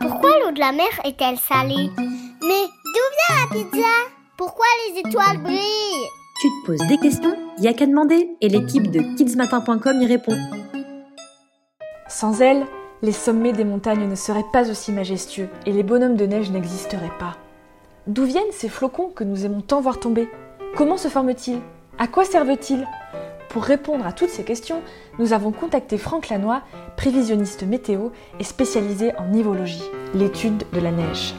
Pourquoi l'eau de la mer est-elle salée? Mais d'où vient la pizza? Pourquoi les étoiles brillent? Tu te poses des questions? Y a qu'à demander et l'équipe de kidsmatin.com y répond. Sans elle, les sommets des montagnes ne seraient pas aussi majestueux et les bonhommes de neige n'existeraient pas. D'où viennent ces flocons que nous aimons tant voir tomber? Comment se forment-ils? À quoi servent-ils? Pour répondre à toutes ces questions, nous avons contacté Franck Lanois, prévisionniste météo et spécialisé en nivologie, l'étude de la neige.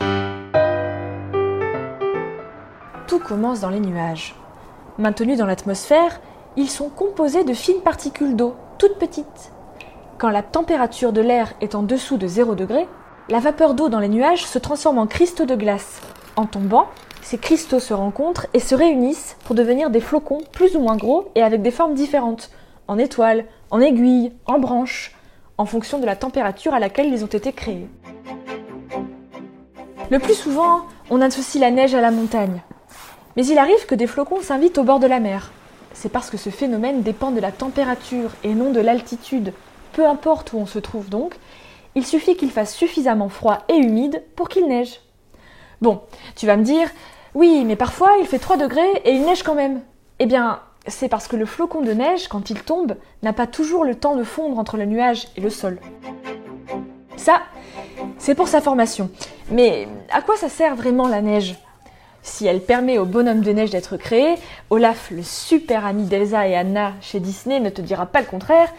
Tout commence dans les nuages. Maintenus dans l'atmosphère, ils sont composés de fines particules d'eau, toutes petites. Quand la température de l'air est en dessous de 0 degré, la vapeur d'eau dans les nuages se transforme en cristaux de glace. En tombant, ces cristaux se rencontrent et se réunissent pour devenir des flocons plus ou moins gros et avec des formes différentes, en étoiles, en aiguilles, en branches, en fonction de la température à laquelle ils ont été créés. Le plus souvent, on associe la neige à la montagne. Mais il arrive que des flocons s'invitent au bord de la mer. C'est parce que ce phénomène dépend de la température et non de l'altitude, peu importe où on se trouve donc, il suffit qu'il fasse suffisamment froid et humide pour qu'il neige. Bon, tu vas me dire, oui, mais parfois il fait 3 degrés et il neige quand même. Eh bien, c'est parce que le flocon de neige, quand il tombe, n'a pas toujours le temps de fondre entre le nuage et le sol. Ça, c'est pour sa formation. Mais à quoi ça sert vraiment la neige? Si elle permet au bonhomme de neige d'être créé, Olaf, le super ami d'Elsa et Anna chez Disney, ne te dira pas le contraire,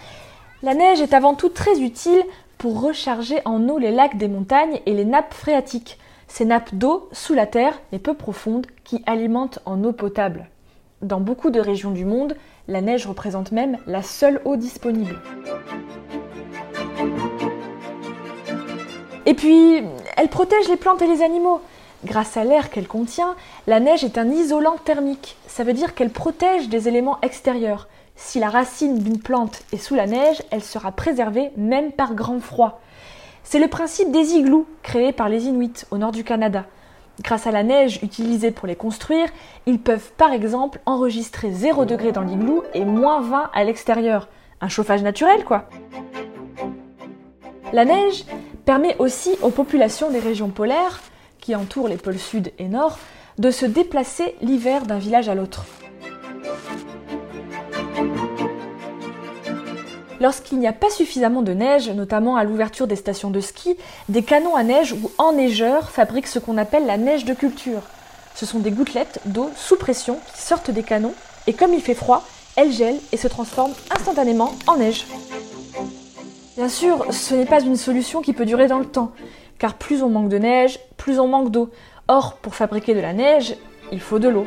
la neige est avant tout très utile pour recharger en eau les lacs des montagnes et les nappes phréatiques, ces nappes d'eau sous la terre mais peu profondes qui alimentent en eau potable. Dans beaucoup de régions du monde, la neige représente même la seule eau disponible. Et puis, elle protège les plantes et les animaux. Grâce à l'air qu'elle contient, la neige est un isolant thermique. Ça veut dire qu'elle protège des éléments extérieurs. Si la racine d'une plante est sous la neige, elle sera préservée même par grand froid. C'est le principe des igloos créés par les Inuits au nord du Canada. Grâce à la neige utilisée pour les construire, ils peuvent par exemple enregistrer 0 degré dans l'igloo et moins 20 à l'extérieur. Un chauffage naturel quoi. La neige permet aussi aux populations des régions polaires, qui entourent les pôles sud et nord, de se déplacer l'hiver d'un village à l'autre. Lorsqu'il n'y a pas suffisamment de neige, notamment à l'ouverture des stations de ski, des canons à neige ou enneigeurs fabriquent ce qu'on appelle la neige de culture. Ce sont des gouttelettes d'eau sous pression qui sortent des canons et comme il fait froid, elles gèlent et se transforment instantanément en neige. Bien sûr, ce n'est pas une solution qui peut durer dans le temps, car plus on manque de neige, plus on manque d'eau. Or, pour fabriquer de la neige, il faut de l'eau.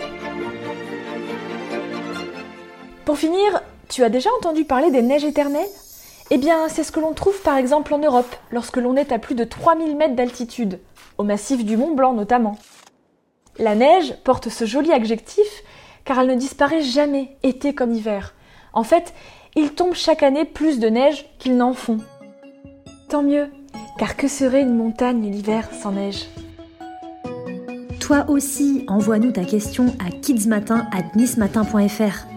Pour finir, tu as déjà entendu parler des neiges éternelles? Eh bien, c'est ce que l'on trouve par exemple en Europe, lorsque l'on est à plus de 3000 mètres d'altitude, au massif du Mont Blanc notamment. La neige porte ce joli adjectif car elle ne disparaît jamais, été comme hiver. En fait, il tombe chaque année plus de neige qu'il n'en font. Tant mieux, car que serait une montagne l'hiver sans neige? Toi aussi, envoie-nous ta question à kidsmatin@nismatin.fr.